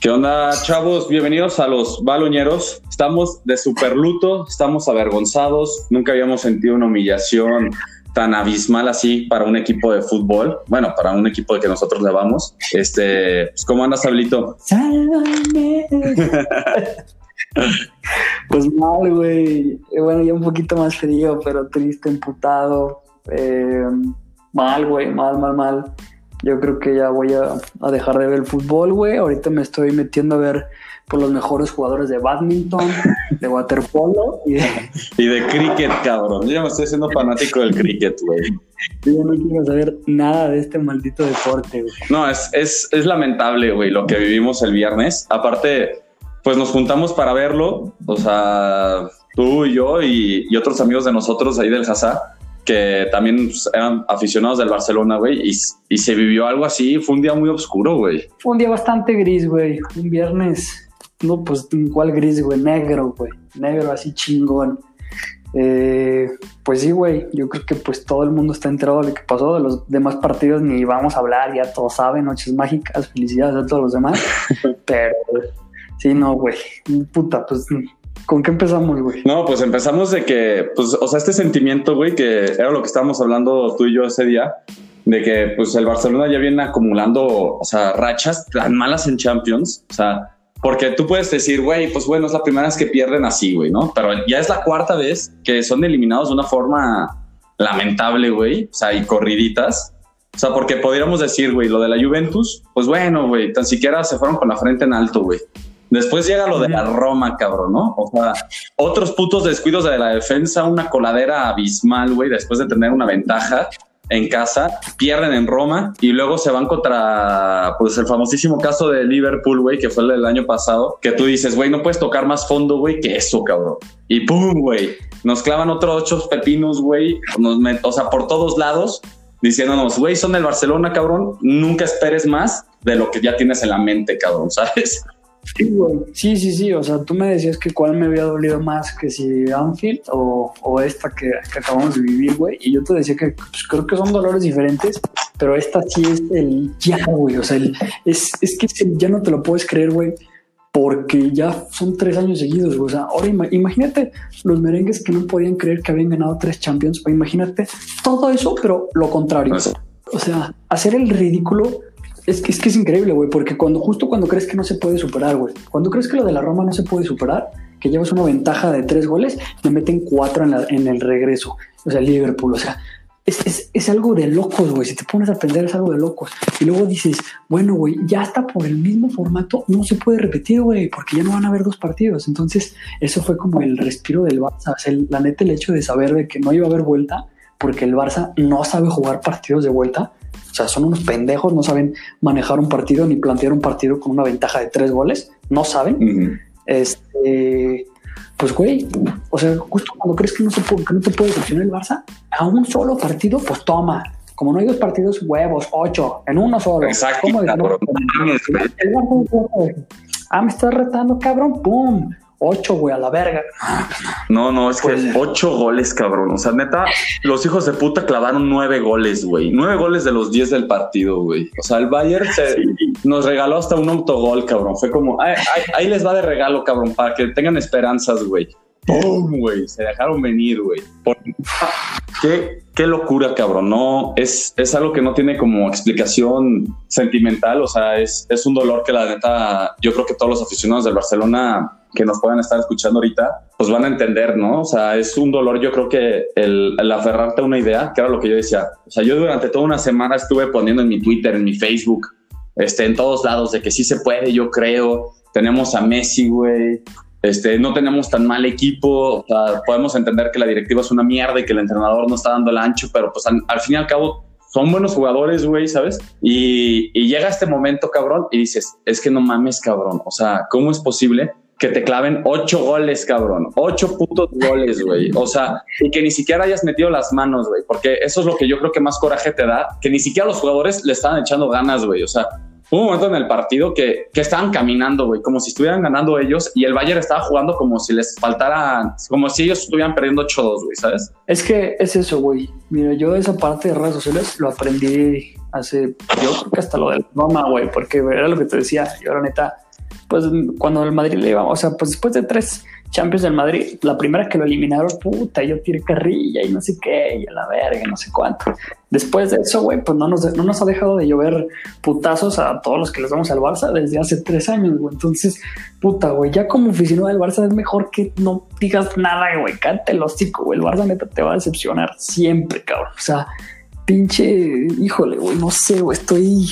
¿Qué onda, chavos? Bienvenidos a los baloñeros. Estamos de super luto, estamos avergonzados. Nunca habíamos sentido una humillación tan abismal así para un equipo de fútbol. Bueno, para un equipo de que nosotros le vamos. Este, pues, ¿cómo andas, Sablito? Sálvame. pues mal, güey. Eh, Bueno, ya un poquito más frío, pero triste, emputado. Eh, mal, güey, mal, mal, mal. Yo creo que ya voy a, a dejar de ver el fútbol, güey. Ahorita me estoy metiendo a ver por los mejores jugadores de badminton, de waterpolo y de, Y de cricket, cabrón. Yo ya me estoy haciendo fanático del cricket, güey. yo ya no quiero saber nada de este maldito deporte, güey. No, es, es, es lamentable, güey, lo que vivimos el viernes. Aparte, pues nos juntamos para verlo. O sea, tú y yo y, y otros amigos de nosotros ahí del Hazá, que también pues, eran aficionados del Barcelona, güey, y, y se vivió algo así. Fue un día muy oscuro, güey. Fue un día bastante gris, güey. Un viernes, no, pues, ¿cuál gris, güey? Negro, güey. Negro, así chingón. Eh, pues sí, güey. Yo creo que pues todo el mundo está enterado de lo que pasó. De los demás partidos ni vamos a hablar, ya todos saben. Noches mágicas, felicidades a todos los demás. Pero sí, no, güey. Puta, pues, ¿con qué empezamos, güey? No, pues empezamos de que, pues, o sea, este sentimiento, güey, que era lo que estábamos hablando tú y yo ese día, de que, pues, el Barcelona ya viene acumulando, o sea, rachas tan malas en Champions, o sea, porque tú puedes decir, güey, pues bueno, es la primera vez que pierden así, güey, ¿no? Pero ya es la cuarta vez que son eliminados de una forma lamentable, güey, o sea, y corriditas. O sea, porque podríamos decir, güey, lo de la Juventus, pues bueno, güey, tan siquiera se fueron con la frente en alto, güey. Después llega lo de la Roma, cabrón, ¿no? O sea, otros putos descuidos de la defensa, una coladera abismal, güey, después de tener una ventaja en casa, pierden en Roma y luego se van contra, pues, el famosísimo caso de Liverpool, güey, que fue el del año pasado, que tú dices, güey, no puedes tocar más fondo, güey, que eso, cabrón. Y pum, güey, nos clavan otros ocho pepinos, güey, o sea, por todos lados, diciéndonos, güey, son del Barcelona, cabrón, nunca esperes más de lo que ya tienes en la mente, cabrón, ¿sabes? Sí, güey. Sí, sí, sí. O sea, tú me decías que cuál me había dolido más, que si Anfield o, o esta que, que acabamos de vivir, güey. Y yo te decía que pues, creo que son dolores diferentes, pero esta sí es el ya, güey. O sea, el- es, es que el ya no te lo puedes creer, güey. Porque ya son tres años seguidos, güey. O sea, ahora ima- imagínate los merengues que no podían creer que habían ganado tres Champions. Imagínate todo eso, pero lo contrario. O sea, hacer el ridículo es que es, increíble, güey, porque cuando justo cuando crees que no se puede superar, güey, cuando crees que lo de la Roma no se puede superar, que llevas una ventaja de tres goles, le meten cuatro en, el regreso. O sea, Liverpool, o sea, es, algo de locos, güey. Si te pones a aprender, es algo de locos. Y luego dices, bueno, güey, ya está por el mismo formato, no se puede repetir, güey, porque ya no van a haber dos partidos. Entonces, eso fue como el respiro del Barça. El- la neta, el hecho de saber de que no iba a haber vuelta, porque el Barça no sabe jugar partidos de vuelta. O sea, son unos pendejos, no saben manejar un partido ni plantear un partido con una ventaja de tres goles. No saben. Este, pues güey, o sea, justo cuando crees que no, se puede, que no te puede decepcionar el Barça, a un solo partido, pues toma. Como no hay dos partidos, huevos, ocho, en uno solo. Exacto, ah, me estás retando, cabrón, pum, ocho, güey, a la verga. No, no, es que Pues- ocho goles, cabrón. O sea, neta, los hijos de puta clavaron nueve goles, güey. Nueve goles de los diez del partido, güey. O sea, el Bayern se- nos regaló hasta un autogol, cabrón. Fue como, "Ay, ay, ahí les va de regalo, cabrón, para que tengan esperanzas, güey. ¡Pum, güey! Se dejaron venir, güey. Por- Qué, qué locura, cabrón. No, es, es algo que no tiene como explicación sentimental. O sea, es, es un dolor que la neta, yo creo que todos los aficionados del Barcelona que nos puedan estar escuchando ahorita, pues van a entender, ¿no? O sea, es un dolor, yo creo que el, el aferrarte a una idea, que era lo que yo decía. O sea, yo durante toda una semana estuve poniendo en mi Twitter, en mi Facebook, este, en todos lados, de que sí se puede, yo creo. Tenemos a Messi, güey. Este, no tenemos tan mal equipo, o sea, podemos entender que la directiva es una mierda y que el entrenador no está dando el ancho, pero pues al, fin y al cabo son buenos jugadores, güey, ¿sabes? Y, y llega este momento, cabrón, y dices, es que no mames, cabrón, o sea, ¿cómo es posible que te claven ocho goles, cabrón? Ocho putos goles, güey. O sea, y que ni siquiera hayas metido las manos, güey, porque eso es lo que yo creo que más coraje te da, que ni siquiera los jugadores le estaban echando ganas, güey. O sea, hubo un momento en el partido que, que estaban caminando, güey, como si estuvieran ganando ellos y el Bayern estaba jugando como si les faltara, como si ellos estuvieran perdiendo 8-2, güey, ¿sabes? Es que es eso, güey. Mira, yo esa parte de redes sociales lo aprendí hace, yo creo que hasta lo del mamá, güey, porque era lo que te decía, yo la neta, pues cuando el Madrid le iba, o sea, pues después de tres Champions del Madrid, la primera que lo eliminaron, puta, yo tiré carrilla y no sé qué, y a la verga, no sé cuánto. Después de eso, güey, pues no nos, no nos ha dejado de llover putazos a todos los que les vamos al Barça desde hace tres años, güey. Entonces, puta, güey, ya como oficina del Barça es mejor que no digas nada, güey, cante el hocico, güey. El Barça neta te va a decepcionar siempre, cabrón. O sea, pinche, híjole, güey, no sé, güey, estoy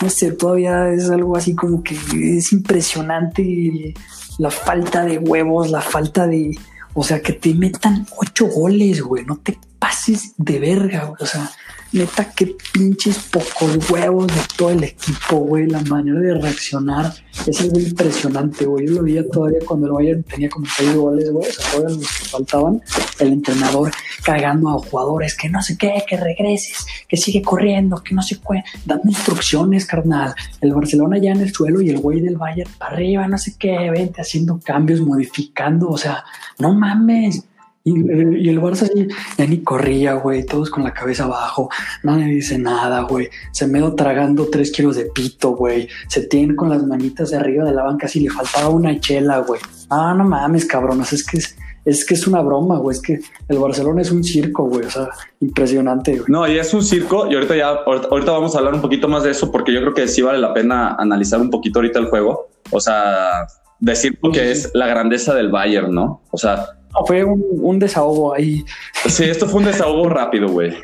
no sé, todavía es algo así como que es impresionante la falta de huevos, la falta de, o sea, que te metan ocho goles, güey, no te pases de verga, güey. o sea, neta, qué pinches pocos huevos de todo el equipo, güey. La manera de reaccionar es algo impresionante, güey. Yo lo veía todavía cuando el Bayern tenía como seis goles, güey. O sea, todavía los que faltaban. El entrenador cagando a jugadores que no sé qué, que regreses, que sigue corriendo, que no sé qué. Dando instrucciones, carnal. El Barcelona ya en el suelo y el güey del Bayern para arriba, no sé qué, vente haciendo cambios, modificando. O sea, no mames y, el Barça ya ni corría, güey, todos con la cabeza abajo, nadie dice nada, güey. Se me dio tragando tres kilos de pito, güey. Se tiene con las manitas de arriba de la banca, si le faltaba una chela, güey. Ah, no mames, cabrones, es que es, es que es una broma, güey. Es que el Barcelona es un circo, güey. O sea, impresionante, güey. No, y es un circo. Y ahorita ya, ahorita, vamos a hablar un poquito más de eso, porque yo creo que sí vale la pena analizar un poquito ahorita el juego. O sea, decir que es la grandeza del Bayern, ¿no? O sea, fue un, desahogo ahí. Sí, esto fue un desahogo rápido, güey.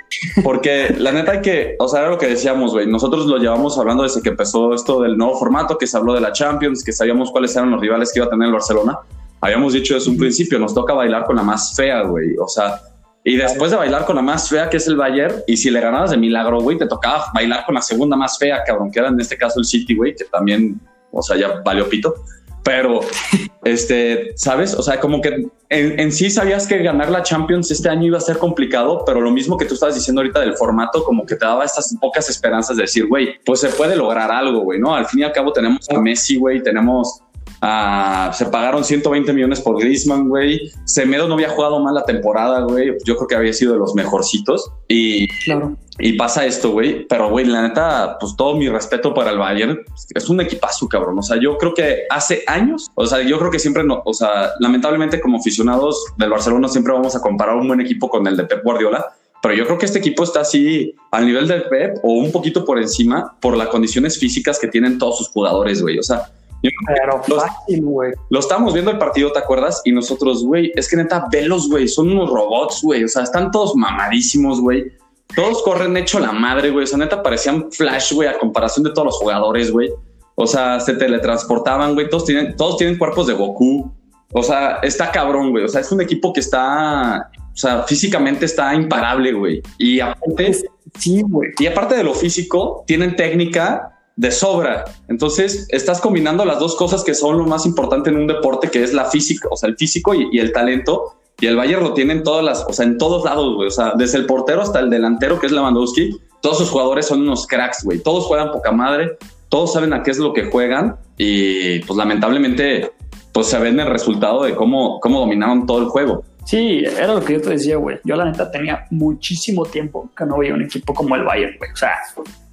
Porque la neta que, o sea, era lo que decíamos, güey. Nosotros lo llevamos hablando desde que empezó esto del nuevo formato, que se habló de la Champions, que sabíamos cuáles eran los rivales que iba a tener el Barcelona. Habíamos dicho desde un principio, nos toca bailar con la más fea, güey. O sea, y después de bailar con la más fea, que es el Bayern, y si le ganabas de milagro, güey, te tocaba bailar con la segunda más fea, cabrón, que era en este caso el City, güey, que también, o sea, ya valió pito. Pero, este, ¿sabes? O sea, como que en, sí sabías que ganar la Champions este año iba a ser complicado, pero lo mismo que tú estabas diciendo ahorita del formato, como que te daba estas pocas esperanzas de decir, güey, pues se puede lograr algo, güey, ¿no? Al fin y al cabo tenemos a Messi, güey, tenemos a... se pagaron 120 millones por Griezmann, güey. Semedo no había jugado mal la temporada, güey. Yo creo que había sido de los mejorcitos. Y, claro. y pasa esto, güey. Pero, güey, la neta, pues todo mi respeto para el Bayern. Es un equipazo, cabrón. O sea, yo creo que hace años, o sea, yo creo que siempre, no, o sea, lamentablemente como aficionados del Barcelona siempre vamos a comparar un buen equipo con el de Pep Guardiola. Pero yo creo que este equipo está así al nivel del Pep o un poquito por encima por las condiciones físicas que tienen todos sus jugadores, güey. O sea, pero fácil, güey. Lo estamos viendo el partido, ¿te acuerdas? Y nosotros, güey, es que neta, velos, güey, son unos robots, güey. O sea, están todos mamadísimos, güey. Todos corren hecho la madre, güey. O sea, neta, parecían flash, güey, a comparación de todos los jugadores, güey. O sea, se teletransportaban, güey. Todos tienen, todos tienen cuerpos de Goku. O sea, está cabrón, güey. O sea, es un equipo que está, o sea, físicamente está imparable, güey. Y aparte, sí, güey. Y aparte de lo físico, tienen técnica de sobra. Entonces estás combinando las dos cosas que son lo más importante en un deporte, que es la física, o sea, el físico y, el talento. Y el Bayern lo tiene en todas las, o sea, en todos lados, güey. O sea, desde el portero hasta el delantero, que es Lewandowski, todos sus jugadores son unos cracks, güey. Todos juegan poca madre, todos saben a qué es lo que juegan y pues lamentablemente pues se ve en el resultado de cómo, cómo dominaron todo el juego. Sí, era lo que yo te decía, güey. Yo la neta tenía muchísimo tiempo que no veía un equipo como el Bayern, güey. O sea,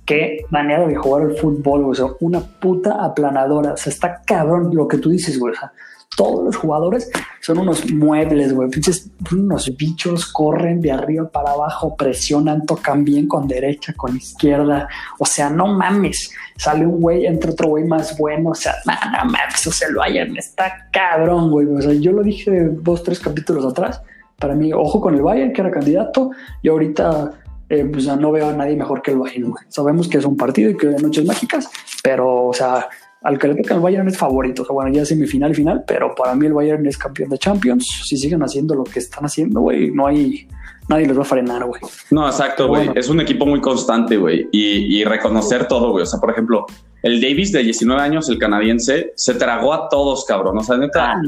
qué manera de jugar el fútbol, güey. O sea, una puta aplanadora. O sea, está cabrón lo que tú dices, güey. O sea, todos los jugadores son unos muebles, güey. Pinches, unos bichos, corren de arriba para abajo, presionan, tocan bien con derecha, con izquierda. O sea, no mames. Sale un güey, entra otro güey más bueno. O sea, no, no mames. O sea, lo hayan. Está cabrón, güey. O sea, yo lo dije dos, tres capítulos atrás. Para mí, ojo con el Bayern, que era candidato. Y ahorita eh, pues no veo a nadie mejor que el Bayern. Sabemos que es un partido y que hay noches mágicas, pero, o sea, al que le toca el Bayern es favorito. O sea, bueno, ya semifinal, final, pero para mí el Bayern es campeón de Champions. Si siguen haciendo lo que están haciendo, güey, no hay, nadie les va a frenar, güey. No, exacto, güey. Es un equipo muy constante, güey. Y, reconocer todo, güey. O sea, por ejemplo, el Davis de 19 años, el canadiense, se tragó a todos, cabrón. O sea, neta, ah,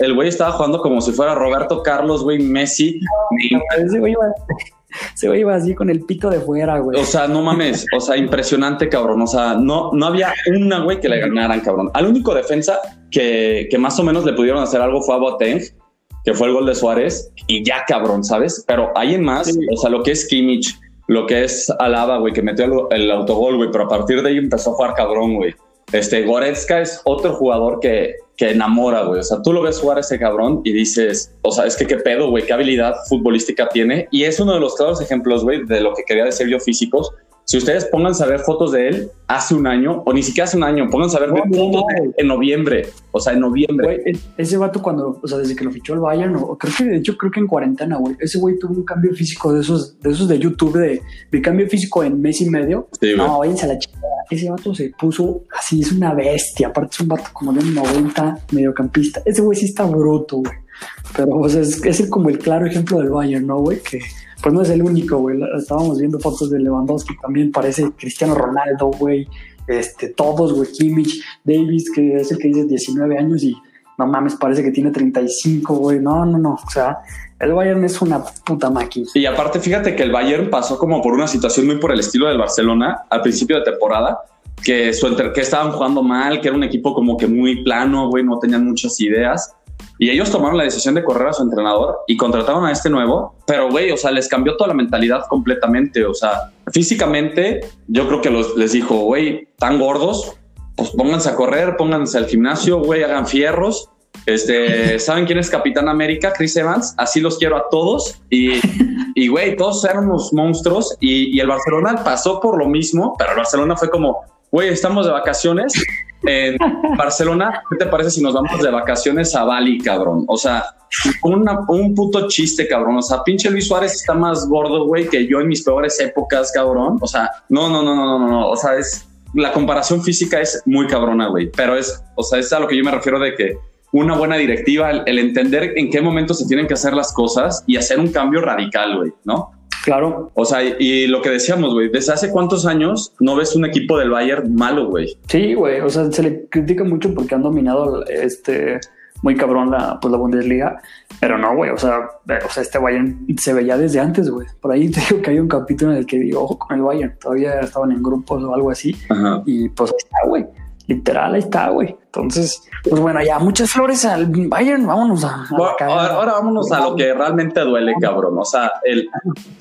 el güey estaba jugando como si fuera Roberto Carlos, güey, Messi. No, güey, Se iba así con el pito de fuera, güey. O sea, no mames. O sea, impresionante, cabrón. O sea, no, no había una, güey, que le ganaran, cabrón. Al único defensa que, que más o menos le pudieron hacer algo fue a Boateng, que fue el gol de Suárez. Y ya, cabrón, ¿sabes? Pero hay en más, o sea, lo que es Kimmich, lo que es Alaba, güey, que metió el, el autogol, güey. Pero a partir de ahí empezó a jugar cabrón, güey. Este, Goretzka es otro jugador que, que enamora, güey. O sea, tú lo ves jugar a ese cabrón y dices, o sea, es que qué pedo, güey, qué habilidad futbolística tiene. Y es uno de los claros ejemplos, güey, de lo que quería decir yo físicos. Si ustedes pónganse a ver fotos de él hace un año, o ni siquiera hace un año, pónganse a ver No, fotos no, de él en noviembre. O sea, en noviembre. Güey, ese vato cuando, o sea, desde que lo fichó el Bayern, o creo que de hecho creo que en cuarentena, güey, ese güey tuvo un cambio físico de esos, de esos de YouTube de, de cambio físico en mes y medio. Sí. No, váyanse a la chingada. Ese vato se puso así, es una bestia. Aparte es un vato como de un 90 mediocampista. Ese güey sí está bruto, güey. Pero, o sea, es, es como el claro ejemplo del Bayern, ¿no, güey? Que pues no es el único, güey. Estábamos viendo fotos de Lewandowski, también parece Cristiano Ronaldo, güey. Este, todos, güey. Kimmich, Davis, que es el que dice 19 años y no mames, parece que tiene 35, güey. No, no, no. O sea, el Bayern es una puta máquina. Y aparte, fíjate que el Bayern pasó como por una situación muy por el estilo del Barcelona al principio de temporada, que, su que estaban jugando mal, que era un equipo como que muy plano, güey, no tenían muchas ideas. Y ellos tomaron la decisión de correr a su entrenador y contrataron a este nuevo, pero güey, o sea, les cambió toda la mentalidad completamente. O sea, físicamente, yo creo que les dijo, güey, tan gordos, pues pónganse a correr, pónganse al gimnasio, güey, hagan fierros. Este, ¿saben quién es Capitán América? Chris Evans. Así los quiero a todos. Y, y güey, todos eran unos monstruos. Y, y el Barcelona pasó por lo mismo, pero el Barcelona fue como, güey, estamos de vacaciones en Barcelona. ¿Qué te parece si nos vamos de vacaciones a Bali, cabrón? O sea, una- un puto chiste, cabrón. O sea, pinche Luis Suárez está más gordo, güey, que yo en mis peores épocas, cabrón. O sea, no, no, no, no, no, no. O sea, es la comparación física es muy cabrona, güey. Pero es, o sea, es a lo que yo me refiero de que una buena directiva, el, el entender en qué momento se tienen que hacer las cosas y hacer un cambio radical, güey, ¿no? Claro, O sea, y, lo que decíamos, güey, desde hace cuántos años no ves un equipo del Bayern malo, güey. Sí, güey, o sea, se le critica mucho porque han dominado este muy cabrón la, pues, la Bundesliga, pero no, güey, o sea, eh, o sea, este Bayern se veía desde antes, güey. Por ahí te digo que hay un capítulo en el que digo, ojo con el Bayern, todavía estaban en grupos o algo así, Ajá. y pues ahí está, güey. Literal, ahí está, güey. Entonces, pues bueno, ya muchas flores al Bayern, vámonos a, a la Ahora, vámonos a lo que realmente duele, cabrón. O sea, el,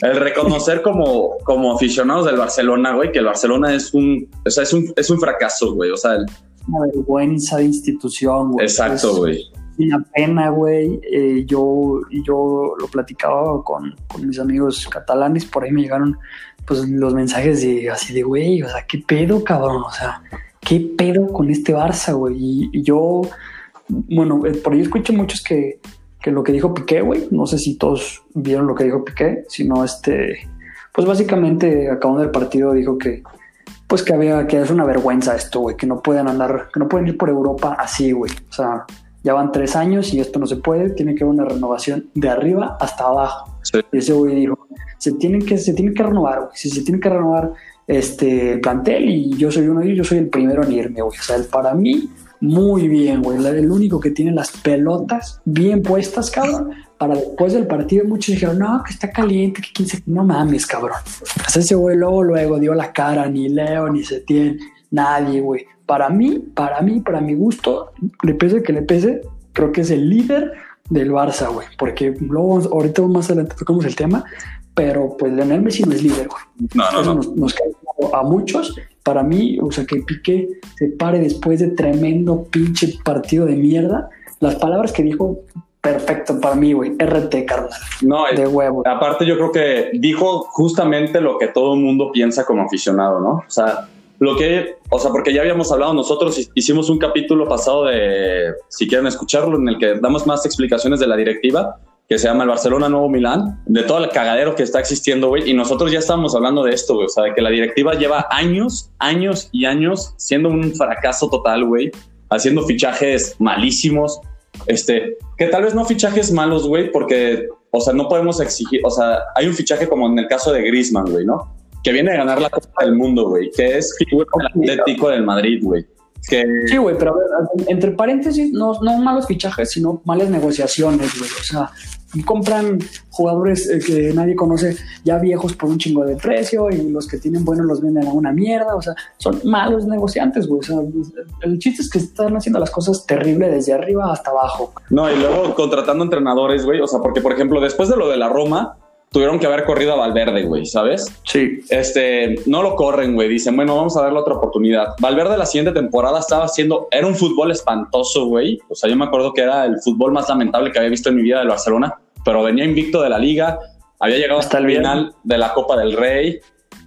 el reconocer como, como aficionados del Barcelona, güey, que el Barcelona es un, o sea, es un, es un fracaso, güey. O sea, el- una vergüenza de institución, güey. exacto, güey. una pena, güey. Eh, yo, yo lo platicaba con, con mis amigos catalanes, por ahí me llegaron pues los mensajes de así de, güey, o sea, ¿qué pedo, cabrón? O sea, ¿qué pedo con este Barça, güey? Y, y yo, bueno, eh, por ahí escucho muchos que, que lo que dijo Piqué, güey, no sé si todos vieron lo que dijo Piqué, sino este, pues básicamente acabando el partido dijo que pues que había que es una vergüenza esto, güey, que no pueden andar, que no pueden ir por Europa así, güey. O sea, ya van tres años y esto no se puede, tiene que haber una renovación de arriba hasta abajo. Sí. Y ese güey dijo, se tienen que, se tienen que renovar, güey. Si se tiene que renovar este el plantel y yo soy uno de ellos, yo soy el primero en irme, güey. O sea, para mí, muy bien, güey. El único que tiene las pelotas bien puestas, cabrón. Para después del partido, muchos dijeron, no, que está caliente, que quién se... No mames, cabrón. Sea, ese güey luego, luego dio la cara, ni Leo, ni Setién, nadie, güey. Para mí, para mí, para mi gusto, le pese que le pese, creo que es el líder del Barça, güey. Porque luego, ahorita más adelante tocamos el tema, pero pues Leonel Messi no es líder, güey. No, no, Eso no. nos, nos cae a muchos. Para mí, o sea, que Piqué se pare después de tremendo pinche partido de mierda. Las palabras que dijo, perfecto para mí, güey. RT, carnal. No, De huevo. aparte yo creo que dijo justamente lo que todo el mundo piensa como aficionado, ¿no? O sea, lo que, o sea, porque ya habíamos hablado nosotros, hicimos un capítulo pasado de, si quieren escucharlo, en el que damos más explicaciones de la directiva, que se llama el Barcelona Nuevo Milán, de todo el cagadero que está existiendo, güey, y nosotros ya estábamos hablando de esto, güey, o sea, de que la directiva lleva años, años y años siendo un fracaso total, güey, haciendo fichajes malísimos, este, que tal vez no fichajes malos, güey, porque, o sea, no podemos exigir, o sea, hay un fichaje como en el caso de Griezmann, güey, ¿no? Que viene a ganar la Copa del Mundo, güey, que es figura Atlético del Madrid, güey. Que, Sí, güey, pero entre paréntesis, no, no malos fichajes, sino malas negociaciones, güey. O sea, compran jugadores eh, que nadie conoce, ya viejos por un chingo de precio y los que tienen buenos los venden a una mierda. O sea, son malos negociantes, güey. O sea, el chiste es que están haciendo las cosas terribles desde arriba hasta abajo. No, y luego contratando entrenadores, güey. O sea, porque, por ejemplo, después de lo de la Roma, tuvieron que haber corrido a Valverde, güey, ¿sabes? Sí. Este, no lo corren, güey. Dicen, bueno, vamos a darle otra oportunidad. Valverde la siguiente temporada estaba haciendo, era un fútbol espantoso, güey. O sea, yo me acuerdo que era el fútbol más lamentable que había visto en mi vida del Barcelona, pero venía invicto de la liga, había llegado hasta el final de la Copa del Rey,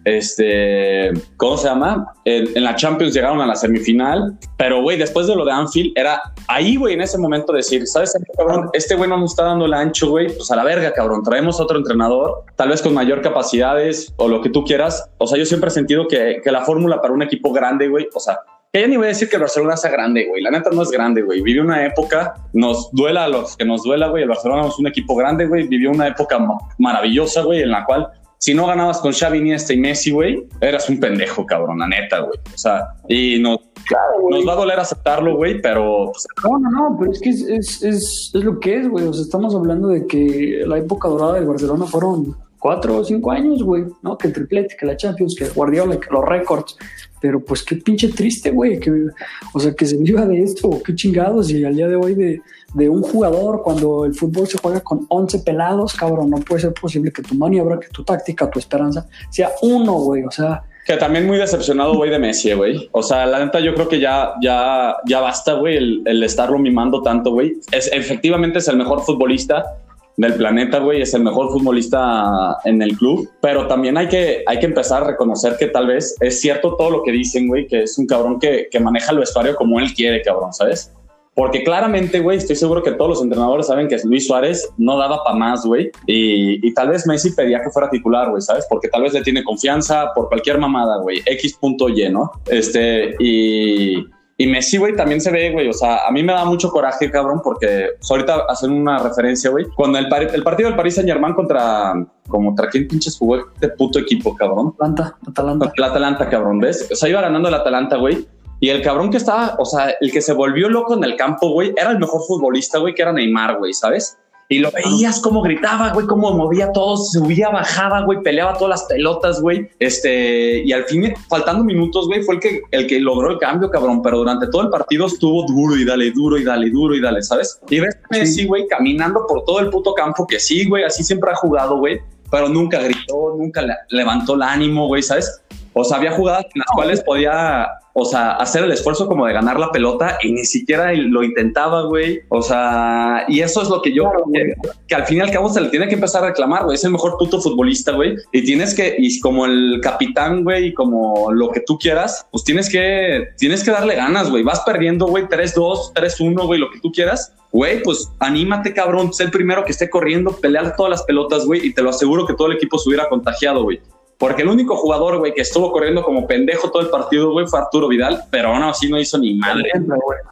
este, ¿cómo se llama? En, la Champions llegaron a la semifinal, pero güey, después de lo de Anfield, era ahí, güey, en ese momento decir, ¿sabes cabrón? Este güey no nos está dando el ancho, güey, pues a la verga, cabrón, traemos otro entrenador, tal vez con mayor capacidades o lo que tú quieras. O sea, yo siempre he sentido que, que la fórmula para un equipo grande, güey, o sea, que ya ni voy a decir que el Barcelona sea grande, güey. La neta no es grande, güey. Vivió una época, nos duela a los que nos duela, güey. El Barcelona es un equipo grande, güey. Vivió una época maravillosa, güey, en la cual si no ganabas con Xavi, Iniesta y Messi, güey, eras un pendejo, cabrón, la neta, güey. O sea, y nos, nos va a doler aceptarlo, güey, pero... Pues, no, no, no, pero es que es, es, es, es lo que es, güey. O sea, estamos hablando de que la época dorada del Barcelona fueron cuatro o cinco años, güey, ¿no? Que el triplete, que la Champions, que Guardiola, que los récords. Pero pues qué pinche triste, güey, que, o sea, que se viva de esto, qué chingados. Y al día de hoy de, de un jugador, cuando el fútbol se juega con 11 pelados, cabrón, no puede ser posible que tu maniobra, que tu táctica, tu esperanza sea uno, güey, o sea. Que también muy decepcionado, güey, de Messi, güey. O sea, la neta, yo creo que ya, ya, ya basta, güey, el, el estarlo mimando tanto, güey. Es, efectivamente es el mejor futbolista, del planeta, güey, es el mejor futbolista en el club, pero también hay que, hay que empezar a reconocer que tal vez es cierto todo lo que dicen, güey, que es un cabrón que, que maneja el vestuario como él quiere, cabrón, ¿sabes? Porque claramente, güey, estoy seguro que todos los entrenadores saben que Luis Suárez no daba para más, güey. Y, y, tal vez Messi pedía que fuera titular, güey, ¿sabes? Porque tal vez le tiene confianza por cualquier mamada, güey. X.Y, ¿no? Este, y, y Messi, güey, también se ve, güey. O sea, a mí me da mucho coraje, cabrón, porque pues, ahorita hacen una referencia, güey. Cuando el, el partido del Paris Saint Germain contra, como contra quién pinches jugó este puto equipo, cabrón. Atlanta, Atalanta. El Atalanta, cabrón, ¿ves? O sea, iba ganando el Atalanta, güey. Y el cabrón que estaba, o sea, el que se volvió loco en el campo, güey, era el mejor futbolista, güey, que era Neymar, güey, ¿sabes? Y lo veías cómo gritaba, güey, cómo movía todo, subía, bajaba, güey, peleaba todas las pelotas, güey. Este, y al fin, faltando minutos, güey, fue el que, el que logró el cambio, cabrón. Pero durante todo el partido estuvo duro y dale, duro y dale, duro y dale, ¿sabes? Y ves Messi, güey, caminando por todo el puto campo, que sí, güey, así siempre ha jugado, güey, pero nunca gritó, nunca levantó el ánimo, güey, ¿sabes? O sea, había jugadas en las cuales podía, o sea, hacer el esfuerzo como de ganar la pelota y ni siquiera lo intentaba, güey. O sea, y eso es lo que yo creo que, al fin y al cabo se le tiene que empezar a reclamar, güey. Es el mejor puto futbolista, güey. Y tienes que, y como el capitán, güey, y como lo que tú quieras, pues tienes que, tienes que darle ganas, güey. Vas perdiendo, güey, 3-2, 3-1, güey, lo que tú quieras. Güey, pues anímate, cabrón. Sé el primero que esté corriendo, pelear todas las pelotas, güey, y te lo aseguro que todo el equipo se hubiera contagiado, güey. Porque el único jugador, güey, que estuvo corriendo como pendejo todo el partido, güey, fue Arturo Vidal, pero aún así no hizo ni madre.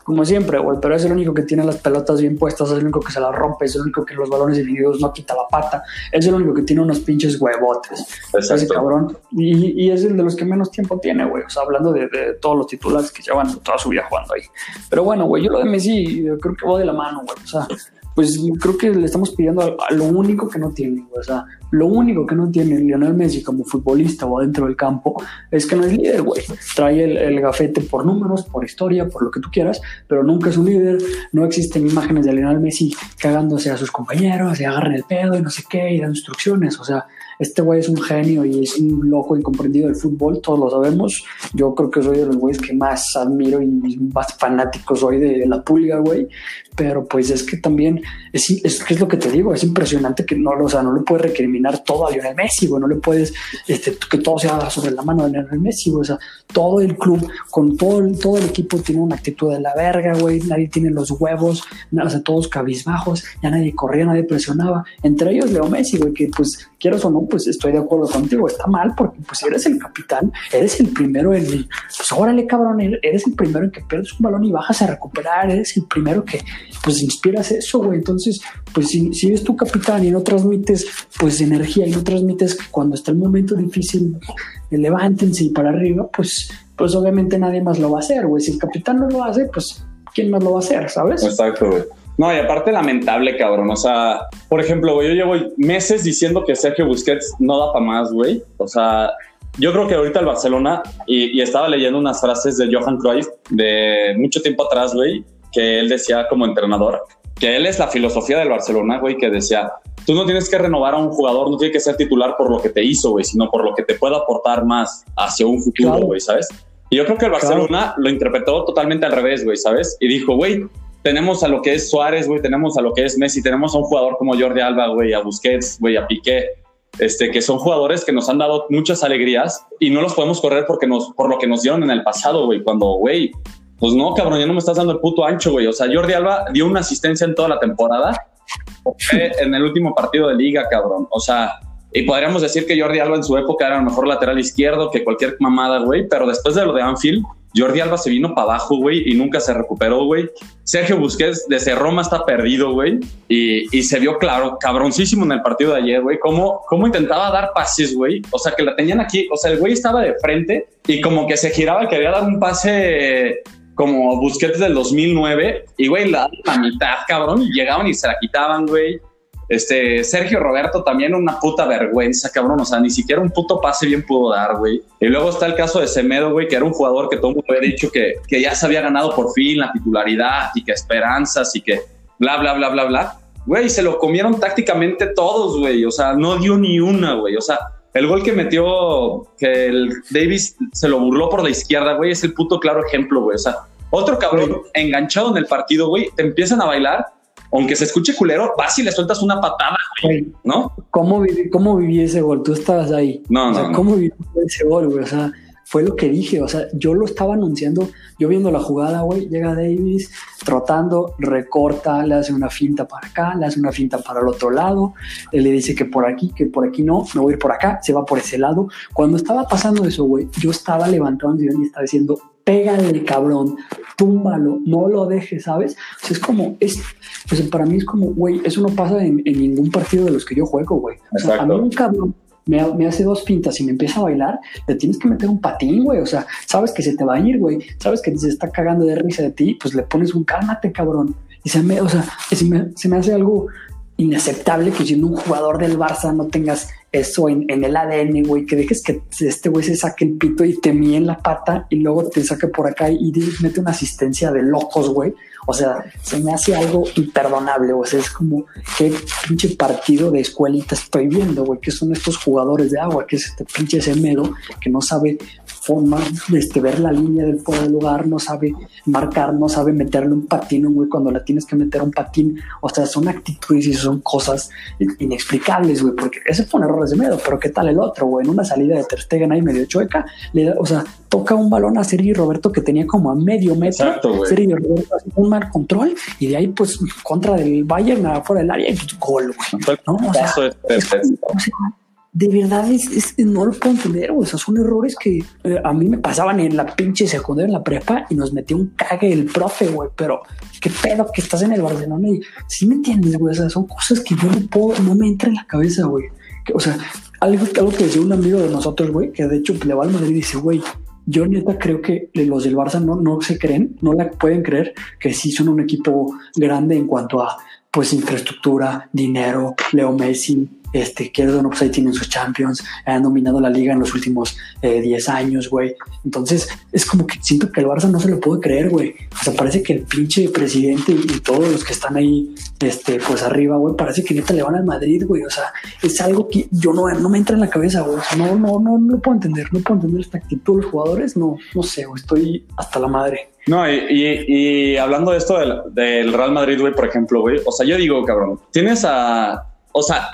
Como siempre, güey, pero es el único que tiene las pelotas bien puestas, es el único que se las rompe, es el único que los balones divididos no quita la pata, es el único que tiene unos pinches huevotes. Ese cabrón. Y, y, es el de los que menos tiempo tiene, güey. O sea, hablando de, de, todos los titulares que llevan toda su vida jugando ahí. Pero bueno, güey, yo lo de Messi creo que va de la mano, güey. O sea, pues creo que le estamos pidiendo a, lo único que no tiene, o sea, lo único que no tiene Lionel Messi como futbolista o adentro del campo es que no es líder, güey. Trae el, gafete por números, por historia, por lo que tú quieras, pero nunca es un líder. No existen imágenes de Lionel Messi cagándose a sus compañeros, se agarran el pedo y no sé qué, y dan instrucciones, o sea, este güey es un genio y es un loco incomprendido del fútbol, todos lo sabemos. Yo creo que soy de los güeyes que más admiro y más fanático soy de, la pulga, güey. Pero pues es que también es, es, es lo que te digo, es impresionante que no, o sea, no le puedes recriminar todo a Lionel Messi, güey, no le puedes, este, que todo sea sobre la mano de Lionel Messi, güey, o sea, todo el club, con todo, todo el equipo tiene una actitud de la verga, güey, nadie tiene los huevos, o sea, todos cabizbajos, ya nadie corría, nadie presionaba, entre ellos Leo Messi, güey, que pues quieras o no, pues estoy de acuerdo contigo, está mal porque pues eres el capitán, eres el primero en el, pues órale cabrón, eres el primero en que pierdes un balón y bajas a recuperar, eres el primero que pues inspiras eso, güey, entonces pues si, si eres tu capitán y no transmites pues energía y no transmites cuando está el momento difícil levántense y para arriba, pues pues obviamente nadie más lo va a hacer, güey, si el capitán no lo hace, pues ¿quién más lo va a hacer, sabes? Exacto, güey. No, y aparte lamentable, cabrón. O sea, por ejemplo, güey, yo llevo meses diciendo que Sergio Busquets no da para más, güey. O sea, yo creo que ahorita el Barcelona, y, estaba leyendo unas frases de Johan Cruyff de mucho tiempo atrás, güey, que él decía como entrenador, que él es la filosofía del Barcelona, güey, que decía, tú no tienes que renovar a un jugador, no tiene que ser titular por lo que te hizo, güey, sino por lo que te pueda aportar más hacia un futuro, güey, ¿sabes? Y yo creo que el Barcelona lo interpretó totalmente al revés, güey, ¿sabes? Y dijo, güey, tenemos a lo que es Suárez, güey, tenemos a lo que es Messi, tenemos a un jugador como Jordi Alba, güey, a Busquets, güey, a Piqué, este, que son jugadores que nos han dado muchas alegrías y no los podemos correr porque nos, por lo que nos dieron en el pasado, güey, cuando, güey, pues no, cabrón, ya no me estás dando el puto ancho, güey. O sea, Jordi Alba dio una asistencia en toda la temporada en el último partido de liga, cabrón. O sea, y podríamos decir que Jordi Alba en su época era el mejor lateral izquierdo que cualquier mamada, güey, pero después de lo de Anfield, Jordi Alba se vino para abajo, güey, y nunca se recuperó, güey. Sergio Busquets desde Roma está perdido, güey, y, se vio claro, cabroncísimo en el partido de ayer, güey, cómo, cómo intentaba dar pases, güey. O sea, que la tenían aquí, o sea, el güey estaba de frente y como que se giraba, quería dar un pase como Busquets del 2009 y, güey, la, la mitad, cabrón, llegaban y se la quitaban, güey. Este, Sergio Roberto también una puta vergüenza, cabrón. O sea, ni siquiera un puto pase bien pudo dar, güey. Y luego está el caso de Semedo, güey, que era un jugador que todo el mundo había dicho que, que ya se había ganado por fin la titularidad y que esperanzas y que bla, bla, bla, bla, bla. Güey, se lo comieron tácticamente todos, güey. O sea, no dio ni una, güey. O sea, el gol que metió, que el Davis se lo burló por la izquierda, güey, es el puto claro ejemplo, güey. O sea, otro cabrón enganchado en el partido, güey, te empiezan a bailar, aunque se escuche culero, vas y le sueltas una patada, güey, ¿no? ¿Cómo viví, ¿Cómo viví ese gol? Tú estabas ahí. No, o sea, ¿Cómo viví ese gol, güey? O sea, fue lo que dije, o sea, yo lo estaba anunciando, yo viendo la jugada, güey, llega Davis trotando, recorta, le hace una finta para acá, le hace una finta para el otro lado, él le dice que por aquí, que por aquí no, me voy a ir por acá, se va por ese lado. Cuando estaba pasando eso, güey, yo estaba levantando y estaba diciendo, pégale, cabrón, túmbalo, no lo dejes, ¿sabes? O sea, es como, es, pues para mí es como, güey, eso no pasa en, ningún partido de los que yo juego, güey. O sea, a mí un cabrón me, hace dos pintas y me empieza a bailar, le tienes que meter un patín, güey. O sea, sabes que se te va a ir, güey. Sabes que se está cagando de risa de ti, pues le pones un cálmate, cabrón. Y se me, o sea, se me, se me hace algo inaceptable que siendo un jugador del Barça no tengas eso en, el ADN, güey, que dejes que este güey se saque el pito y te mía en la pata y luego te saque por acá y mete una asistencia de locos, güey. O sea, se me hace algo imperdonable, o sea, es como qué pinche partido de escuelita estoy viendo, güey, que son estos jugadores de agua, que es este pinche Semedo que no sabe forma este, ver la línea del fuera del lugar, no sabe marcar, no sabe meterle un patín, güey, cuando la tienes que meter un patín. O sea, son actitudes y son cosas inexplicables, güey, porque ese fue un error de miedo, pero ¿qué tal el otro, güey? En una salida de Ter Stegen ahí medio chueca, le o sea, toca un balón a Sergio Roberto que tenía como a medio metro. Exacto, Sergio Roberto hace un mal control y de ahí, pues, contra del Bayern afuera del área y pues, gol, güey. ¿no? O sea, de verdad es, no lo puedo entender, o sea, son errores que eh, a mí me pasaban en la pinche secundaria, en la prepa, y nos metió un cague el profe, güey, pero qué pedo que estás en el Barcelona y si me entiendes, güey, o sea, son cosas que yo no puedo, no me entra en la cabeza, güey. O sea, algo, algo que decía un amigo de nosotros, güey, que de hecho le va al Madrid y dice, güey, yo neta creo que los del Barça no, no se creen, no la pueden creer que sí son un equipo grande en cuanto a pues infraestructura, dinero, Leo Messi, este, que no, pues ahí tienen sus Champions, han dominado la liga en los últimos 10 eh, años, güey. Entonces, es como que siento que el Barça no se lo puede creer, güey. O sea, parece que el pinche presidente y todos los que están ahí, este, pues arriba, güey, parece que neta le van al Madrid, güey. O sea, es algo que yo no, no me entra en la cabeza, güey. O sea, no, no, no, no puedo entender, no puedo entender esta actitud de los jugadores, no, no sé, güey, estoy hasta la madre. No, y, hablando de esto del Real Madrid, güey, por ejemplo, güey, o sea, yo digo, cabrón, tienes a o sea,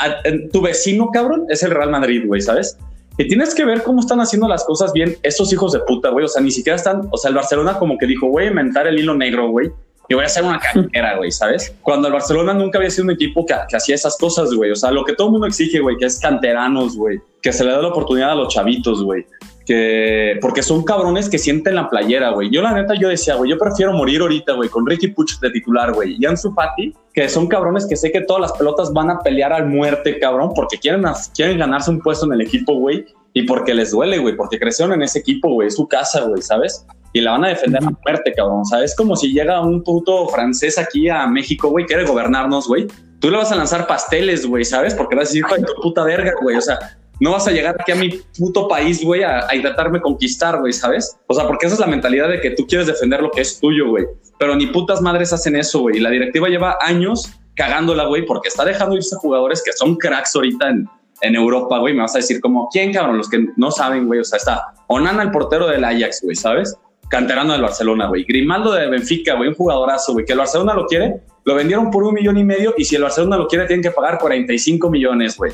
tu vecino, cabrón, es el Real Madrid, güey, ¿sabes? Y tienes que ver cómo están haciendo las cosas bien estos hijos de puta, güey. O sea, ni siquiera están, o sea, el Barcelona como que dijo, voy a inventar el hilo negro, güey. Y voy a hacer una cantera, güey, ¿sabes? Cuando el Barcelona nunca había sido un equipo que, que hacía esas cosas, güey. O sea, lo que todo el mundo exige, güey, que es canteranos, güey. Que se le da la oportunidad a los chavitos, güey que porque son cabrones que sienten la playera, güey. Yo la neta yo decía, güey, yo prefiero morir ahorita, güey, con Ricky Puch de titular, güey, y Ansu Fati, que son cabrones que sé que todas las pelotas van a pelear al muerte, cabrón, porque quieren, quieren ganarse un puesto en el equipo, güey, y porque les duele, güey, porque crecieron en ese equipo, güey, es su casa, güey, ¿sabes? Y la van a defender a muerte, cabrón. O sea, es como si llega un puto francés aquí a México, güey, quiere gobernarnos, güey. Tú le vas a lanzar pasteles, güey, ¿sabes? Porque vas a decir, hijo tu puta verga, güey. O sea, no vas a llegar aquí a mi puto país, güey, a, a, intentarme conquistar, güey, ¿sabes? O sea, porque esa es la mentalidad de que tú quieres defender lo que es tuyo, güey. Pero ni putas madres hacen eso, güey. La directiva lleva años cagándola, güey, porque está dejando irse jugadores que son cracks ahorita en, en Europa, güey. Me vas a decir como, ¿quién, cabrón? Los que no saben, güey. O sea, está Onana, el portero del Ajax, güey, ¿sabes? Canterano del Barcelona, güey. Grimaldo de Benfica, güey, un jugadorazo, güey. Que el Barcelona lo quiere, lo vendieron por un millón y medio y si el Barcelona lo quiere, tienen que pagar 45 millones, güey.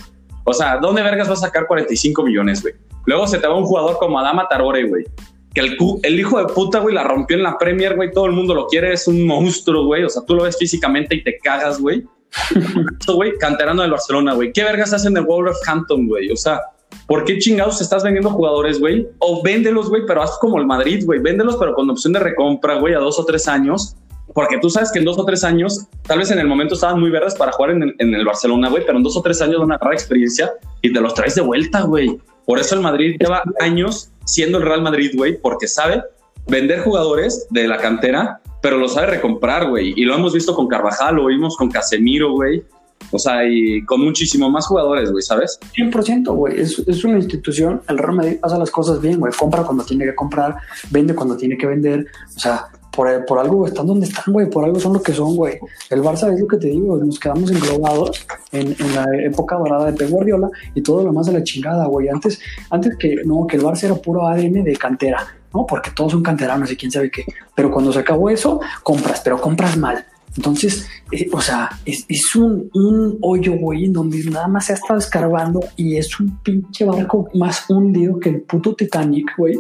O sea, ¿dónde vergas va a sacar 45 millones, güey? Luego se te va un jugador como Adama Tarore, güey. Que el, el, hijo de puta, güey, la rompió en la Premier, güey. Todo el mundo lo quiere, es un monstruo, güey. O sea, tú lo ves físicamente y te cagas, güey. güey, canterano del Barcelona, güey. ¿Qué vergas hacen en el Wolverhampton, güey? O sea, ¿por qué chingados estás vendiendo jugadores, güey? O véndelos, güey, pero haz como el Madrid, güey. Véndelos, pero con opción de recompra, güey, a dos o tres años. Porque tú sabes que en dos o tres años, tal vez en el momento estaban muy verdes para jugar en en el Barcelona, güey, pero en dos o tres años una rara experiencia y te los traes de vuelta, güey. Por eso el Madrid lleva años siendo el Real Madrid, güey, porque sabe vender jugadores de la cantera, pero lo sabe recomprar, güey. Y lo hemos visto con Carvajal, lo vimos con Casemiro, güey. O sea, y con muchísimo más jugadores, güey, ¿sabes? 100%, güey. Es, es, una institución. El Real Madrid hace las cosas bien, güey. Compra cuando tiene que comprar, vende cuando tiene que vender. O sea, por, por algo están donde están, güey. Por algo son lo que son, güey. El Barça es lo que te digo. Nos quedamos englobados en, en la época dorada de Pep Guardiola y todo lo más de la chingada, güey. Antes, antes que, no, que el Barça era puro ADN de cantera. ¿no? Porque todos son canteranos y quién sabe qué. Pero cuando se acabó eso, compras, pero compras mal. Entonces, eh, o sea, es, un, un, hoyo, güey, en donde nada más se ha estado escarbando y es un pinche barco más hundido que el puto Titanic, güey.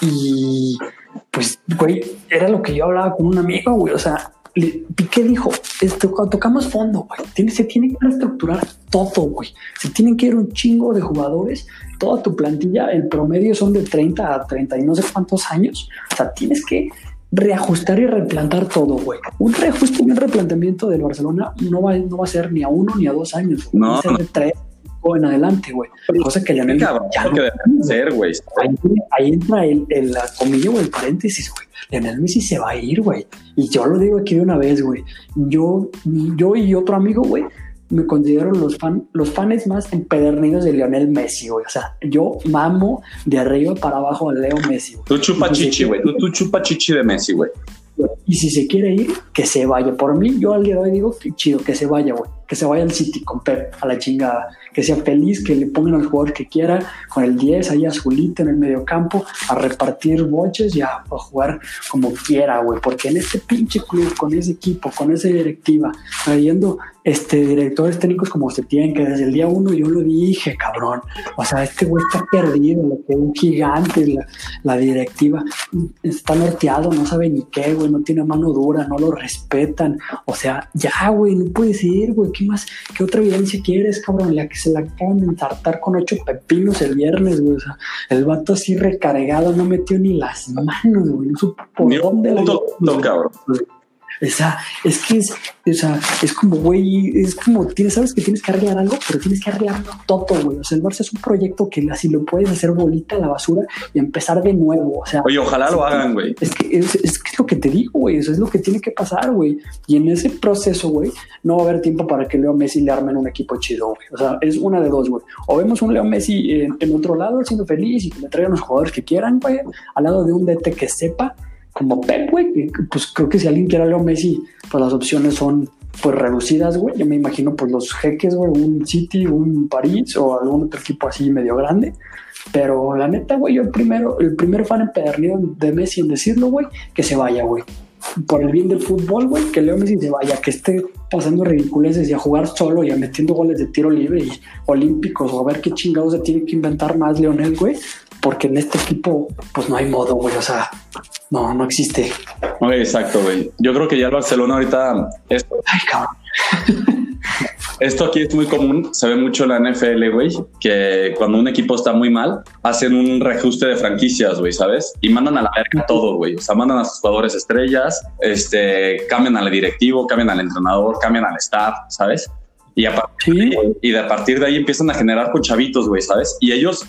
Y pues, güey, era lo que yo hablaba con un amigo, güey. O sea, Piqué dijo, esto, cuando tocamos fondo, güey, tiene, se tiene que reestructurar todo, güey. Se tienen que ir un chingo de jugadores, toda tu plantilla, el promedio son de 30 a 30 y no sé cuántos años. O sea, tienes que reajustar y replantar todo, güey. Un reajuste y un replanteamiento del Barcelona no va, no va a ser ni a uno ni a dos años, no. va a ser de tres en adelante, güey. Cosa que cabrón, ya no que güey. Ahí, ahí, entra el, el la comillo o el paréntesis, güey. Leonel Messi se va a ir, güey. Y yo lo digo aquí de una vez, güey. Yo, yo y otro amigo, güey, me considero los, fan, los fans más empedernidos de Lionel Messi, güey. O sea, yo mamo de arriba para abajo a Leo Messi. Güey. Tú chupa chichi, güey. Tú, tú chupa chichi de Messi, güey. Y si se quiere ir, que se vaya. Por mí, yo al día de hoy digo que chido, que se vaya, güey. Que se vaya al City con Pep a la chingada. Que sea feliz, que le pongan al jugador que quiera, con el 10 ahí azulito en el medio campo, a repartir boches y a, jugar como quiera, güey. Porque en este pinche club, con ese equipo, con esa directiva, trayendo este, directores técnicos como se tienen, que desde el día uno yo lo dije, cabrón. O sea, este güey está perdido, lo que es un gigante, la, la, directiva está norteado, no sabe ni qué, güey, no tiene mano dura, no lo respetan. O sea, ya, güey, no puedes ir, güey, ¿qué más? ¿Qué otra evidencia quieres, cabrón? La que se la acaban de ensartar con ocho pepinos el viernes, güey. O sea, el vato así recargado, no metió ni las manos, güey, no supo por Ni dónde un la puto, no, cabrón. O sea, es que es, o sea, es como, güey, es como, tienes, sabes que tienes que arreglar algo, pero tienes que arreglarlo todo, güey. O sea, el Barça es un proyecto que así lo puedes hacer bolita a la basura y empezar de nuevo. O sea, Oye, ojalá lo hagan, güey. es que es, es que es lo que te digo, güey. Eso es lo que tiene que pasar, güey. Y en ese proceso, güey, no va a haber tiempo para que Leo Messi le armen un equipo chido, güey. O sea, es una de dos, güey. O vemos un Leo Messi en, en otro lado siendo feliz y que le traigan los jugadores que quieran, güey, al lado de un DT que sepa como Pep, güey, pues creo que si alguien quiere a Leo Messi, pues las opciones son pues reducidas, güey. Yo me imagino pues los jeques, güey, un City, un París o algún otro equipo así medio grande. Pero la neta, güey, yo el primero, el primer fan empedernido de Messi en decirlo, güey, que se vaya, güey. Por el bien del fútbol, güey, que Leo Messi se vaya, que esté pasando ridiculeces y a jugar solo y a metiendo goles de tiro libre y olímpicos o a ver qué chingados se tiene que inventar más Leonel, güey. Porque en este equipo, pues no hay modo, güey. O sea, no, no existe. Okay, exacto, güey. Yo creo que ya el Barcelona ahorita. Esto, Ay, cabrón. esto aquí es muy común. Se ve mucho en la NFL, güey. Que cuando un equipo está muy mal, hacen un reajuste de franquicias, güey, ¿sabes? Y mandan a la verga todo, güey. O sea, mandan a sus jugadores estrellas, este, cambian al directivo, cambian al entrenador, cambian al staff, ¿sabes? Y a, partir, Sí. y de a partir de ahí empiezan a generar con chavitos, güey, ¿sabes? Y ellos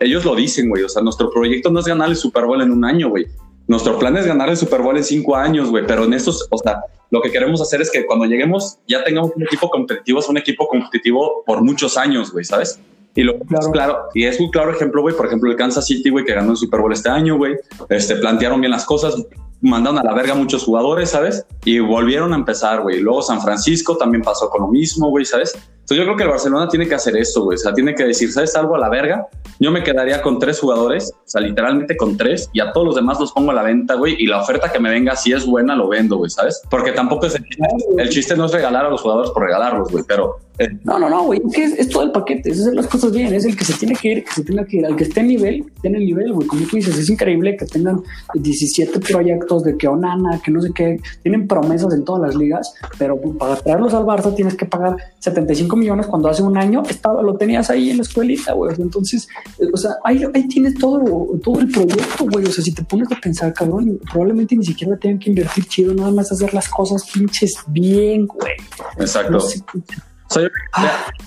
ellos lo dicen, güey. O sea, nuestro proyecto no es ganar el Super Bowl en un año, güey. Nuestro plan es ganar el Super Bowl en cinco años, güey. Pero en estos, o sea, lo que queremos hacer es que cuando lleguemos ya tengamos un equipo competitivo, es un equipo competitivo por muchos años, güey, ¿sabes? Y lo claro. claro, y es un claro ejemplo, güey, por ejemplo, el Kansas City, güey, que ganó el Super Bowl este año, güey, este, plantearon bien las cosas, mandaron a la verga a muchos jugadores, ¿sabes? Y volvieron a empezar, güey. Luego San Francisco también pasó con lo mismo, güey, ¿sabes? Entonces yo creo que el Barcelona tiene que hacer esto, güey. O sea, tiene que decir, ¿sabes algo a la verga? Yo me quedaría con tres jugadores, o sea, literalmente con tres, y a todos los demás los pongo a la venta, güey. Y la oferta que me venga, si es buena, lo vendo, güey, ¿sabes? Porque tampoco es el, el chiste no es regalar a los jugadores por regalarlos, güey, pero no, no, no, güey, es, es, todo el paquete, es hacer las cosas bien, es el que se tiene que ir, que se tiene que ir, al que esté en nivel, esté en el nivel, güey, como tú dices, es increíble que tengan 17 proyectos de que Onana, que no sé qué, tienen promesas en todas las ligas, pero para traerlos al Barça tienes que pagar 75 millones cuando hace un año estaba, lo tenías ahí en la escuelita, güey, entonces, o sea, ahí, ahí tienes todo, todo el proyecto, güey, o sea, si te pones a pensar, cabrón, probablemente ni siquiera tengan que invertir chido, nada más hacer las cosas pinches bien, güey. Exacto. No sé, o sea, yo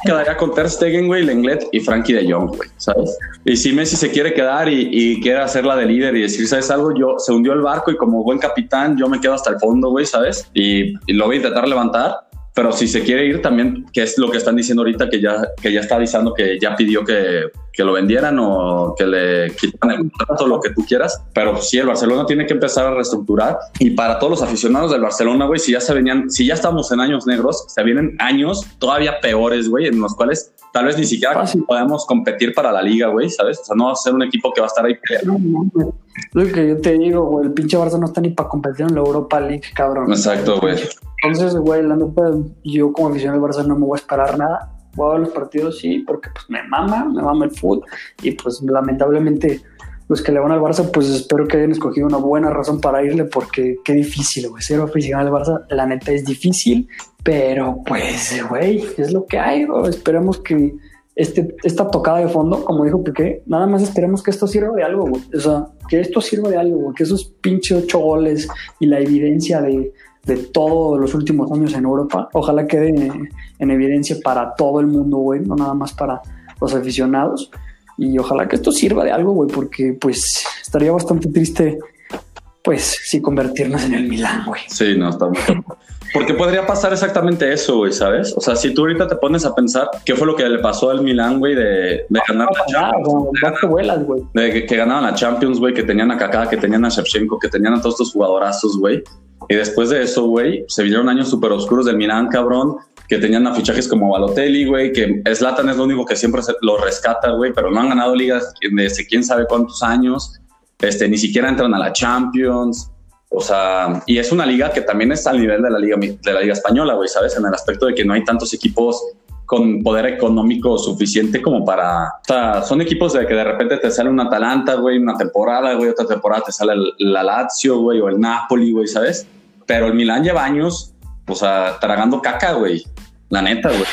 quedaría con Ter Stegen, güey, Lenglet y Frankie de Jong, güey, ¿sabes? Y si Messi se quiere quedar y, y, quiere hacerla de líder y decir, ¿sabes algo? Yo se hundió el barco y como buen capitán yo me quedo hasta el fondo, güey, ¿sabes? Y, y lo voy a intentar levantar pero si se quiere ir también, que es lo que están diciendo ahorita, que ya, que ya está avisando que ya pidió que, que lo vendieran o que le quitaran el contrato, lo que tú quieras. Pero sí, el Barcelona tiene que empezar a reestructurar. Y para todos los aficionados del Barcelona, güey, si ya se venían, si ya estamos en años negros, se vienen años todavía peores, güey, en los cuales tal vez ni siquiera Fácil. podemos competir para la liga, güey, ¿sabes? O sea, no va a ser un equipo que va a estar ahí peleando. No, no, lo que yo te digo, güey, el pinche Barça no está ni para competir en la Europa League, cabrón. Exacto, güey. Entonces, güey, la neta, yo como aficionado del Barça no me voy a esperar nada. Voy a ver los partidos, sí, porque pues me mama, me mama el fútbol. Y pues lamentablemente los que le van al Barça, pues espero que hayan escogido una buena razón para irle, porque qué difícil, güey. Ser aficionado al Barça, la neta es difícil, pero pues, güey, es lo que hay, güey. Esperemos que este, esta tocada de fondo, como dijo Piqué, nada más esperemos que esto sirva de algo, güey. O sea, que esto sirva de algo, güey. Que esos pinches ocho goles y la evidencia de de todos los últimos años en Europa. Ojalá quede en, en evidencia para todo el mundo, güey, no nada más para los aficionados. Y ojalá que esto sirva de algo, güey, porque pues estaría bastante triste, pues, si convertirnos en el Milán, güey. Sí, no, está muy Porque podría pasar exactamente eso, güey, ¿sabes? O sea, si tú ahorita te pones a pensar qué fue lo que le pasó al Milán, güey, de, de ganar la Champions. De, vuelas, güey. De que, que, ganaban la Champions, güey, que tenían a Kaká, que tenían a Shevchenko, que tenían a todos estos jugadorazos, güey. Y después de eso, güey, se vinieron años súper oscuros del Milán, cabrón, que tenían a fichajes como Balotelli, güey, que Zlatan es lo único que siempre lo rescata, güey, pero no han ganado ligas desde quién sabe cuántos años, este, ni siquiera entran a la Champions, o sea, y es una liga que también está al nivel de la liga, de la liga española, güey, ¿sabes? En el aspecto de que no hay tantos equipos con poder económico suficiente como para... O sea, son equipos de que de repente te sale un Atalanta, güey, una temporada, güey, otra temporada te sale la Lazio, güey, o el Napoli, güey, ¿sabes? Pero el Milán lleva años, o sea, tragando caca, güey. La neta, güey.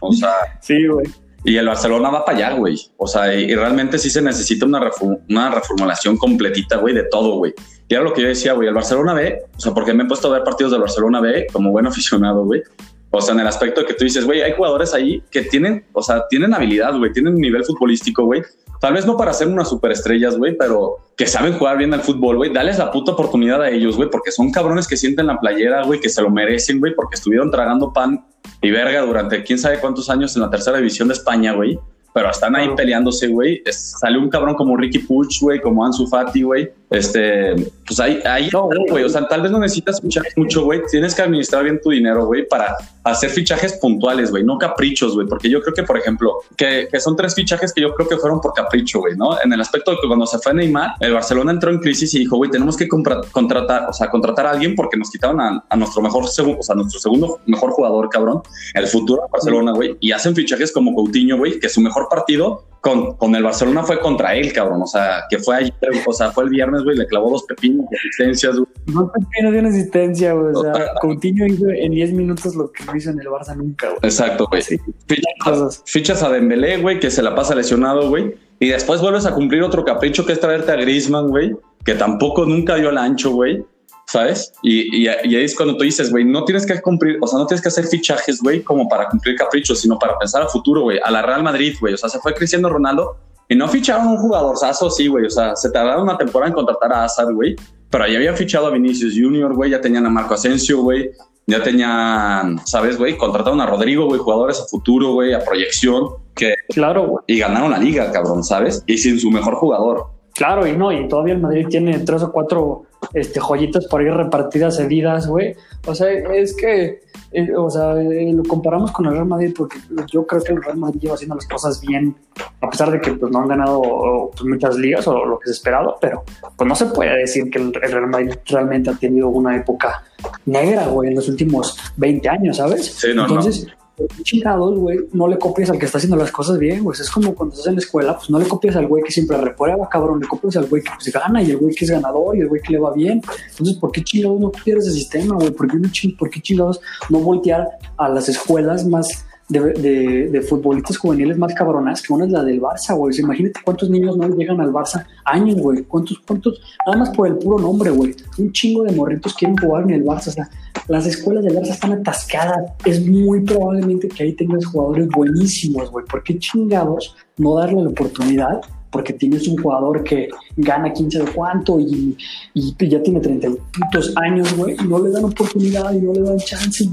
O sea... sí, güey. Y el Barcelona va para allá, güey. O sea, y, y, realmente sí se necesita una, reform una reformulación completita, güey, de todo, güey. Y era lo que yo decía, güey, el Barcelona B, o sea, porque me he puesto a ver partidos del Barcelona B como buen aficionado, güey. O sea, en el aspecto que tú dices, güey, hay jugadores ahí que tienen, o sea, tienen habilidad, güey, tienen nivel futbolístico, güey. Tal vez no para ser unas superestrellas, güey, pero que saben jugar bien al fútbol, güey. Dales la puta oportunidad a ellos, güey, porque son cabrones que sienten la playera, güey, que se lo merecen, güey, porque estuvieron tragando pan y verga durante quién sabe cuántos años en la tercera división de España, güey pero están ahí peleándose, güey. Sale un cabrón como Ricky Puch, güey, como Ansu Fati, güey. Este, pues ahí, ahí, güey. o sea, tal vez no necesitas fichajes mucho, güey. Tienes que administrar bien tu dinero, güey, para hacer fichajes puntuales, güey, no caprichos, güey. Porque yo creo que, por ejemplo, que, que, son tres fichajes que yo creo que fueron por capricho, güey, ¿no? En el aspecto de que cuando se fue Neymar, el Barcelona entró en crisis y dijo, güey, tenemos que contratar, o sea, contratar a alguien porque nos quitaron a, a nuestro mejor o sea, nuestro segundo mejor jugador, cabrón, el futuro de Barcelona, güey. Y hacen fichajes como Coutinho, güey, que su mejor partido con, con, el Barcelona fue contra él, cabrón. O sea, que fue ayer, o sea, fue el viernes, güey, le clavó dos pepinos de asistencias, güey. No pepinos de una asistencia, güey. O sea, Coutinho hizo en 10 minutos lo que no hizo en el Barça nunca, güey. Exacto, güey. Sí. Fichas, fichas, a Dembélé, güey, que se la pasa lesionado, güey. Y después vuelves a cumplir otro capricho que es traerte a Griezmann, güey, que tampoco nunca dio el ancho, güey. ¿Sabes? Y, y, y, ahí es cuando tú dices, güey, no tienes que cumplir, o sea, no tienes que hacer fichajes, güey, como para cumplir caprichos, sino para pensar a futuro, güey, a la Real Madrid, güey. O sea, se fue Cristiano Ronaldo Y no ficharon un jugadorzazo, sí, güey. O sea, se tardaron una temporada en contratar a Hazard, güey. Pero ya habían fichado a Vinicius Junior, güey. Ya tenían a Marco Asensio, güey. Ya tenían, ¿sabes, güey? Contrataron a Rodrigo, güey. Jugadores a futuro, güey, a proyección. Que, claro, güey. Y ganaron la liga, cabrón, ¿sabes? Y sin su mejor jugador. Claro, y no, y todavía el Madrid tiene tres o cuatro este, joyitas por ahí repartidas, heridas, güey. O sea, es que, eh, o sea, eh, lo comparamos con el Real Madrid porque yo creo que el Real Madrid lleva haciendo las cosas bien, a pesar de que pues, no han ganado pues, muchas ligas o lo que se esperado, pero pues no se puede decir que el, Real Madrid realmente ha tenido una época negra, güey, en los últimos 20 años, ¿sabes? Sí, no, Entonces, no chingados, güey, no le copias al que está haciendo las cosas bien, güey. Es como cuando estás en la escuela, pues no le copias al güey que siempre reprueba, cabrón. Le copias al güey que pues, gana y el güey que es ganador y el güey que le va bien. Entonces, ¿por qué chingados no copiar ese sistema, güey? ¿Por ¿Por qué chingados no voltear a las escuelas más de, de, futbolistas juveniles más cabronas que una es la del Barça, güey. imagínate cuántos niños no llegan al Barça años, güey. ¿Cuántos, cuántos? Nada más por el puro nombre, güey. Un chingo de morritos quieren jugar en el Barça. O sea, las escuelas del Barça están atascadas. Es muy probablemente que ahí tengas jugadores buenísimos, güey. ¿Por qué chingados no darle la oportunidad porque tienes un jugador que gana 15 de cuánto y, y ya tiene 30 años, güey, y no le dan oportunidad y no le dan chance. Y,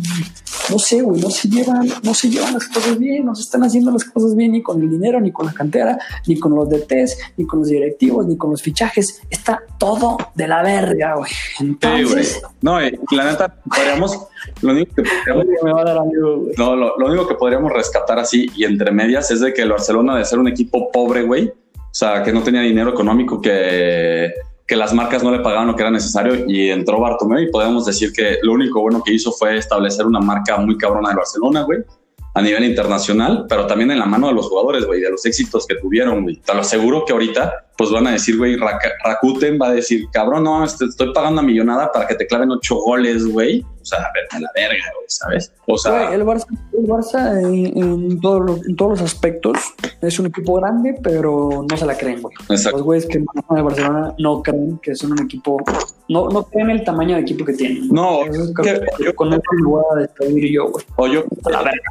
no sé, güey, no se llevan, no se llevan las cosas bien, no se están haciendo las cosas bien ni con el dinero, ni con la cantera, ni con los DTs, ni con los directivos, ni con los fichajes. Está todo de la verga, güey. Entonces, No, eh, la neta, podríamos, lo único que no, lo, lo único que podríamos rescatar así y entre medias es de que el Barcelona de ser un equipo pobre, güey, sea, que no tenía dinero económico, que, que las marcas no le pagaban lo que era necesario y entró Bartomeu y podemos decir que lo único bueno que hizo fue establecer una marca muy cabrona de Barcelona, güey a nivel internacional, pero también en la mano de los jugadores, güey, de los éxitos que tuvieron, güey. Te lo aseguro que ahorita, pues van a decir, güey, Rakuten va a decir, cabrón, no, estoy pagando una millonada para que te claven ocho goles, güey. O sea, a la verga, güey, ¿sabes? O sea... el Barça, el Barça en, todos los aspectos es un equipo grande, pero no se la creen, güey. Los güeyes que manejan de Barcelona no creen que son un equipo no, no creen el tamaño de equipo que tienen. No, yo, con eso me voy a despedir yo, güey. O yo,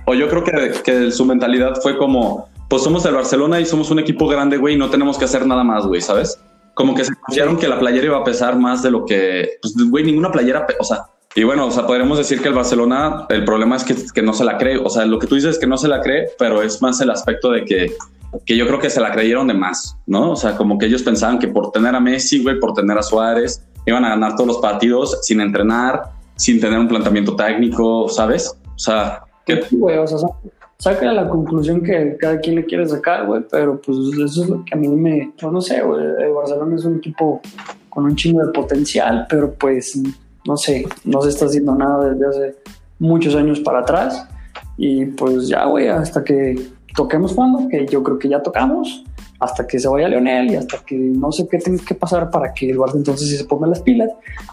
o yo creo que, que su mentalidad fue como, pues somos el Barcelona y somos un equipo grande, güey, y no tenemos que hacer nada más, güey, ¿sabes? Como que se confiaron que la playera iba a pesar más de lo que, pues, güey, ninguna playera, o sea, y bueno, o sea, podríamos decir que el Barcelona, el problema es que, que, no se la cree, o sea, lo que tú dices es que no se la cree, pero es más el aspecto de que, que yo creo que se la creyeron de más, ¿no? O sea, como que ellos pensaban que por tener a Messi, güey, por tener a Suárez, iban a ganar todos los partidos sin entrenar, sin tener un planteamiento técnico, ¿sabes? O sea, que... Güey, o sea, saca la conclusión que cada quien le quiere sacar, güey, pero pues eso es lo que a mí me... Pues, no sé, güey, Barcelona es un equipo con un chingo de potencial, pero pues, no sé, no se está haciendo nada desde hace muchos años para atrás. Y pues ya, güey, hasta que toquemos fondo, que yo creo que ya tocamos, hasta que se vaya Leonel y hasta que no sé qué tiene que pasar para que el Barça entonces se ponga las pilas.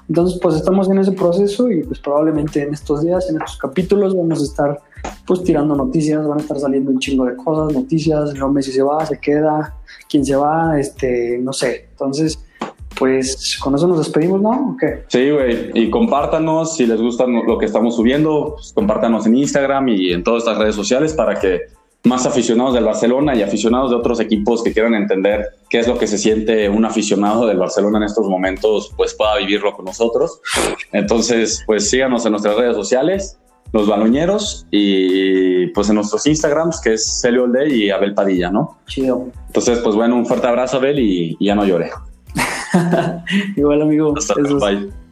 Entonces, pues estamos en ese proceso y pues probablemente en estos días, en estos capítulos, vamos a estar pues tirando noticias, van a estar saliendo un chingo de cosas, noticias, no Messi se va, se queda, quién se va, este, no sé. Entonces, pues con eso nos despedimos, ¿no? Sí, güey. Y compártanos si les gusta lo que estamos subiendo, pues, compártanos en Instagram y en todas estas redes sociales para que más aficionados del Barcelona y aficionados de otros equipos que quieran entender qué es lo que se siente un aficionado del Barcelona en estos momentos, pues pueda vivirlo con nosotros. Entonces, pues síganos en nuestras redes sociales, los baloñeros, y pues en nuestros Instagrams, que es Celio Olde y Abel Padilla, ¿no? Chido. Entonces, pues bueno, un fuerte abrazo, Abel, y, ya no llore. Igual, amigo. Hasta luego. Bye.